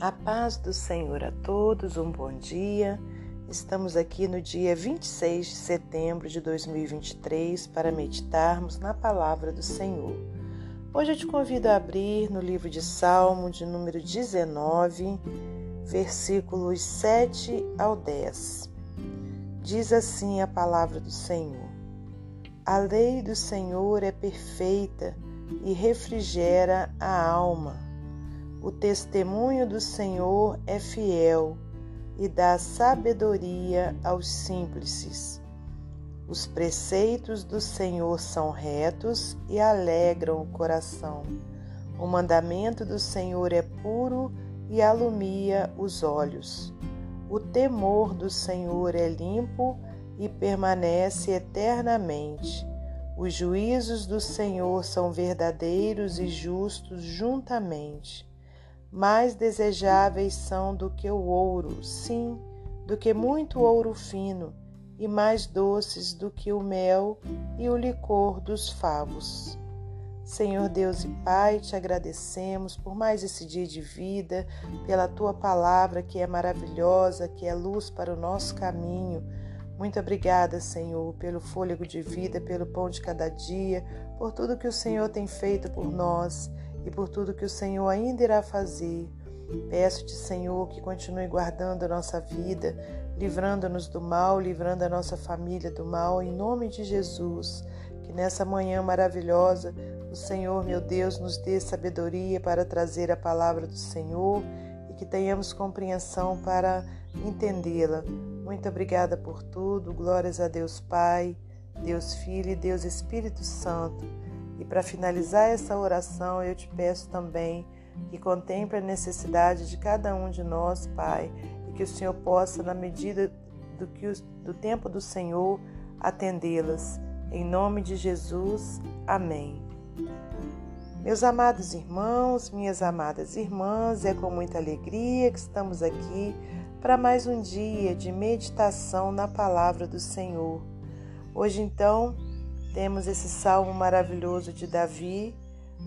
A paz do Senhor a todos, um bom dia. Estamos aqui no dia 26 de setembro de 2023 para meditarmos na palavra do Senhor. Hoje eu te convido a abrir no livro de Salmo, de número 19, versículos 7 ao 10. Diz assim a palavra do Senhor: A lei do Senhor é perfeita e refrigera a alma. O testemunho do Senhor é fiel e dá sabedoria aos simples. Os preceitos do Senhor são retos e alegram o coração. O mandamento do Senhor é puro e alumia os olhos. O temor do Senhor é limpo e permanece eternamente. Os juízos do Senhor são verdadeiros e justos juntamente mais desejáveis são do que o ouro, sim, do que muito ouro fino, e mais doces do que o mel e o licor dos favos. Senhor Deus e Pai, te agradecemos por mais esse dia de vida, pela tua palavra que é maravilhosa, que é luz para o nosso caminho. Muito obrigada, Senhor, pelo fôlego de vida, pelo pão de cada dia, por tudo que o Senhor tem feito por nós e por tudo que o Senhor ainda irá fazer. Peço-te, Senhor, que continue guardando a nossa vida, livrando-nos do mal, livrando a nossa família do mal, em nome de Jesus. Que nessa manhã maravilhosa o Senhor, meu Deus, nos dê sabedoria para trazer a palavra do Senhor e que tenhamos compreensão para entendê-la. Muito obrigada por tudo. Glórias a Deus Pai, Deus Filho e Deus Espírito Santo. E para finalizar essa oração, eu te peço também que contemple a necessidade de cada um de nós, Pai, e que o Senhor possa, na medida do, que o, do tempo do Senhor, atendê-las. Em nome de Jesus, amém. Meus amados irmãos, minhas amadas irmãs, é com muita alegria que estamos aqui para mais um dia de meditação na palavra do Senhor. Hoje, então, temos esse salmo maravilhoso de Davi,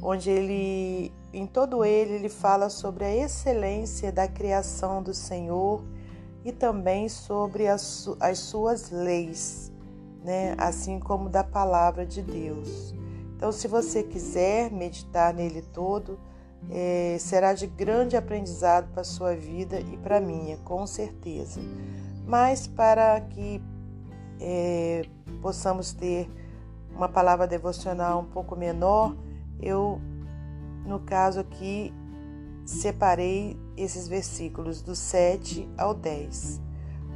onde ele, em todo ele, ele fala sobre a excelência da criação do Senhor e também sobre as, as suas leis, né? assim como da palavra de Deus. Então, se você quiser meditar nele todo, é, será de grande aprendizado para a sua vida e para a minha, com certeza. Mas para que é, possamos ter uma palavra devocional um pouco menor, eu, no caso aqui, separei esses versículos do 7 ao 10,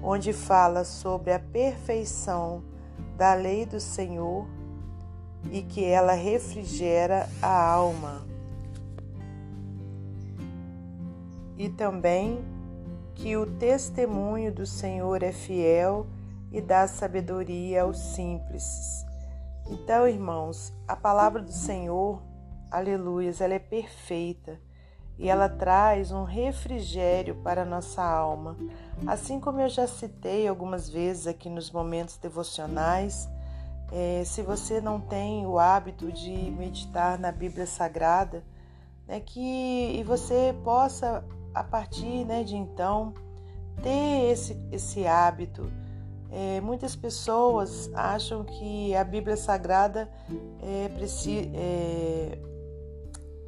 onde fala sobre a perfeição da lei do Senhor e que ela refrigera a alma. E também que o testemunho do Senhor é fiel e dá sabedoria aos simples. Então, irmãos, a palavra do Senhor, aleluias, ela é perfeita e ela traz um refrigério para a nossa alma. Assim como eu já citei algumas vezes aqui nos momentos devocionais, é, se você não tem o hábito de meditar na Bíblia Sagrada, né, que e você possa a partir né, de então ter esse, esse hábito é, muitas pessoas acham que a Bíblia Sagrada é, é,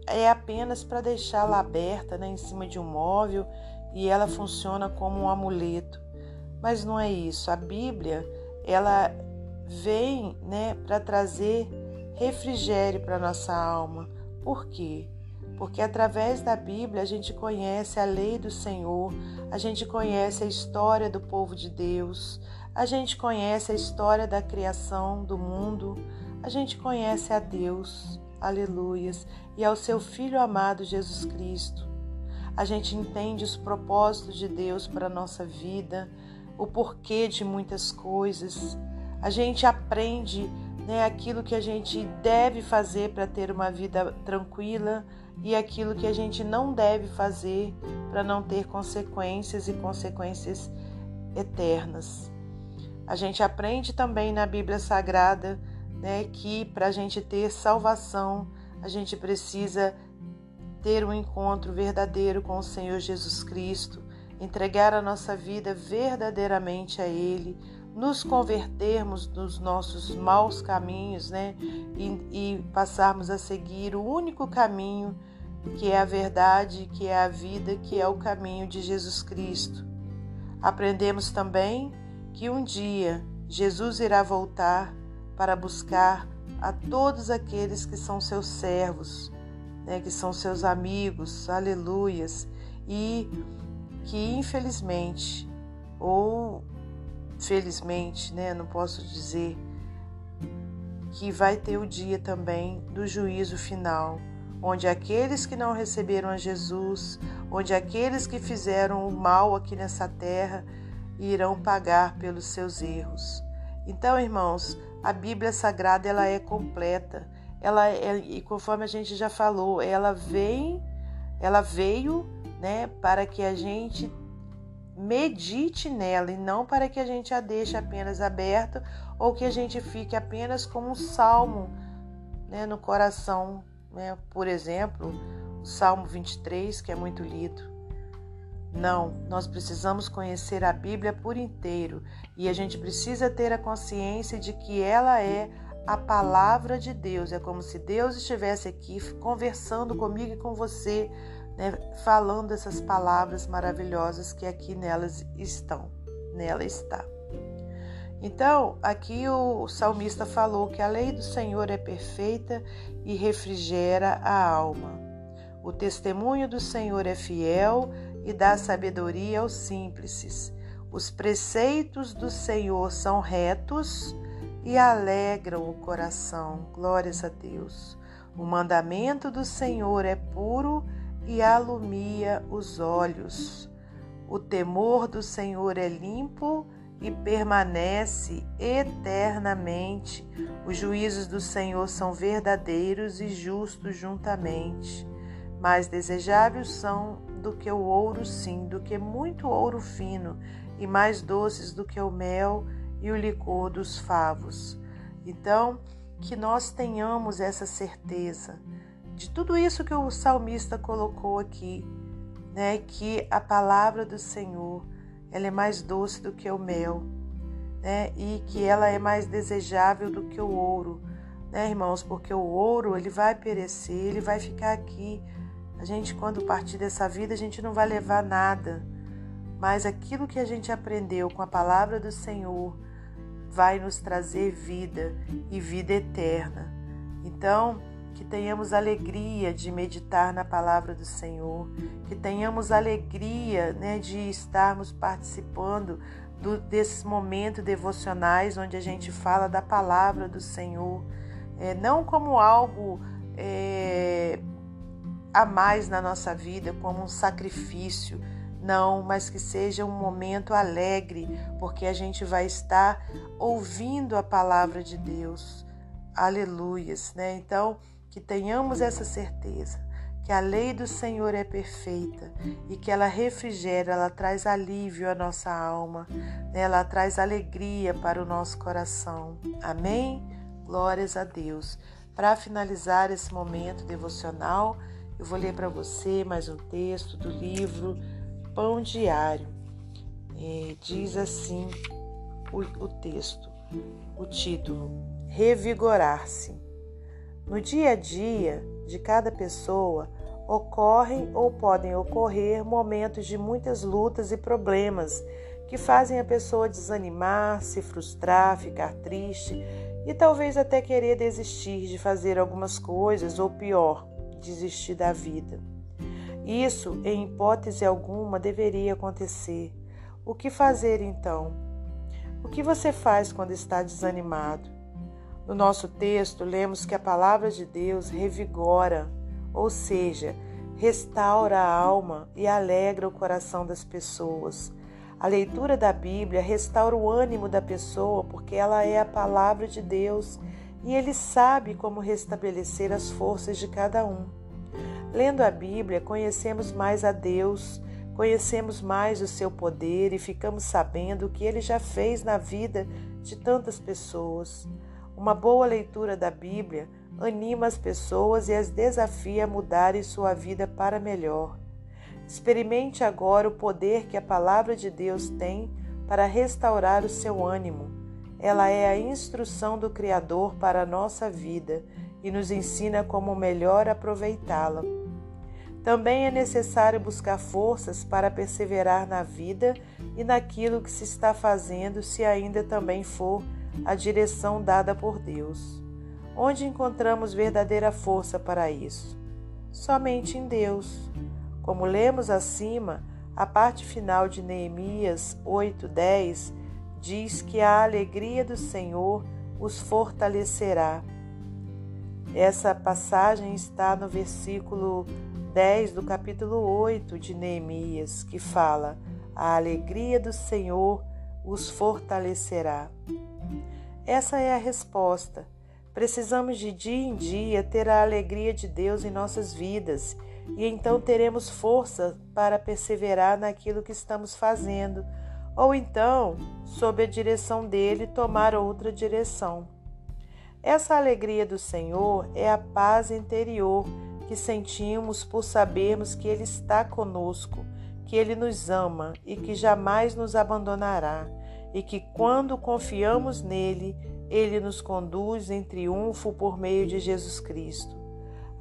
é apenas para deixá-la aberta né, em cima de um móvel e ela funciona como um amuleto. Mas não é isso. A Bíblia ela vem né, para trazer refrigério para nossa alma. Por quê? Porque através da Bíblia a gente conhece a lei do Senhor, a gente conhece a história do povo de Deus, a gente conhece a história da criação do mundo, a gente conhece a Deus, aleluias, e ao seu Filho amado Jesus Cristo. A gente entende os propósitos de Deus para a nossa vida, o porquê de muitas coisas. A gente aprende né, aquilo que a gente deve fazer para ter uma vida tranquila e aquilo que a gente não deve fazer para não ter consequências e consequências eternas. A gente aprende também na Bíblia Sagrada né, que para a gente ter salvação, a gente precisa ter um encontro verdadeiro com o Senhor Jesus Cristo, entregar a nossa vida verdadeiramente a Ele, nos convertermos dos nossos maus caminhos, né? E, e, passarmos a seguir o único caminho que é a verdade, que é a vida, que é o caminho de Jesus Cristo. Aprendemos também que um dia Jesus irá voltar para buscar a todos aqueles que são seus servos, né, que são seus amigos, aleluias, e que infelizmente ou felizmente, né, não posso dizer que vai ter o dia também do juízo final, onde aqueles que não receberam a Jesus, onde aqueles que fizeram o mal aqui nessa terra irão pagar pelos seus erros. Então, irmãos, a Bíblia Sagrada ela é completa. Ela é, e conforme a gente já falou, ela vem, ela veio, né, para que a gente medite nela e não para que a gente a deixe apenas aberta ou que a gente fique apenas como um salmo né, no coração. Né? Por exemplo, o Salmo 23, que é muito lido. Não, nós precisamos conhecer a Bíblia por inteiro e a gente precisa ter a consciência de que ela é a palavra de Deus. É como se Deus estivesse aqui conversando comigo e com você né, falando essas palavras maravilhosas que aqui nelas estão, nela está. Então, aqui o salmista falou que a lei do Senhor é perfeita e refrigera a alma. O testemunho do Senhor é fiel e dá sabedoria aos simples. Os preceitos do Senhor são retos e alegram o coração. Glórias a Deus. O mandamento do Senhor é puro e alumia os olhos. O temor do Senhor é limpo e permanece eternamente. Os juízos do Senhor são verdadeiros e justos juntamente. Mais desejáveis são do que o ouro, sim, do que muito ouro fino, e mais doces do que o mel e o licor dos favos. Então, que nós tenhamos essa certeza de tudo isso que o salmista colocou aqui, né? Que a palavra do Senhor ela é mais doce do que o mel, né? E que ela é mais desejável do que o ouro, né, irmãos? Porque o ouro ele vai perecer, ele vai ficar aqui. A gente quando partir dessa vida a gente não vai levar nada, mas aquilo que a gente aprendeu com a palavra do Senhor vai nos trazer vida e vida eterna. Então, que tenhamos alegria de meditar na palavra do Senhor, que tenhamos alegria né, de estarmos participando do, desses momentos devocionais onde a gente fala da palavra do Senhor, é, não como algo é, a mais na nossa vida, como um sacrifício, não, mas que seja um momento alegre, porque a gente vai estar ouvindo a palavra de Deus. Aleluias, né? Então, que tenhamos essa certeza que a lei do Senhor é perfeita e que ela refrigera, ela traz alívio à nossa alma, né? ela traz alegria para o nosso coração. Amém? Glórias a Deus. Para finalizar esse momento devocional, eu vou ler para você mais um texto do livro Pão Diário. É, diz assim o, o texto, o título: Revigorar-se. No dia a dia de cada pessoa, ocorrem ou podem ocorrer momentos de muitas lutas e problemas que fazem a pessoa desanimar, se frustrar, ficar triste e talvez até querer desistir de fazer algumas coisas ou pior, desistir da vida. Isso, em hipótese alguma, deveria acontecer. O que fazer então? O que você faz quando está desanimado? No nosso texto, lemos que a palavra de Deus revigora, ou seja, restaura a alma e alegra o coração das pessoas. A leitura da Bíblia restaura o ânimo da pessoa porque ela é a palavra de Deus e ele sabe como restabelecer as forças de cada um. Lendo a Bíblia, conhecemos mais a Deus, conhecemos mais o seu poder e ficamos sabendo o que ele já fez na vida de tantas pessoas. Uma boa leitura da Bíblia anima as pessoas e as desafia a mudarem sua vida para melhor. Experimente agora o poder que a palavra de Deus tem para restaurar o seu ânimo. Ela é a instrução do Criador para a nossa vida e nos ensina como melhor aproveitá-la. Também é necessário buscar forças para perseverar na vida e naquilo que se está fazendo, se ainda também for a direção dada por Deus. Onde encontramos verdadeira força para isso? Somente em Deus. Como lemos acima, a parte final de Neemias 8:10 diz que a alegria do Senhor os fortalecerá. Essa passagem está no versículo 10 do capítulo 8 de Neemias, que fala: A alegria do Senhor os fortalecerá. Essa é a resposta. Precisamos de dia em dia ter a alegria de Deus em nossas vidas e então teremos força para perseverar naquilo que estamos fazendo, ou então, sob a direção dele, tomar outra direção. Essa alegria do Senhor é a paz interior que sentimos por sabermos que Ele está conosco, que Ele nos ama e que jamais nos abandonará e que quando confiamos nele, ele nos conduz em triunfo por meio de Jesus Cristo.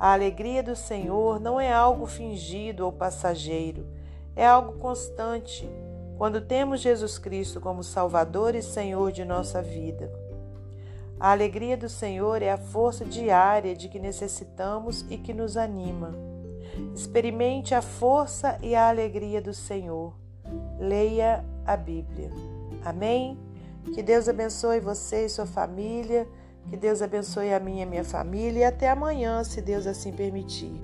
A alegria do Senhor não é algo fingido ou passageiro, é algo constante quando temos Jesus Cristo como Salvador e Senhor de nossa vida. A alegria do Senhor é a força diária de que necessitamos e que nos anima. Experimente a força e a alegria do Senhor. Leia a Bíblia. Amém? Que Deus abençoe você e sua família. Que Deus abençoe a minha e a minha família. E até amanhã, se Deus assim permitir.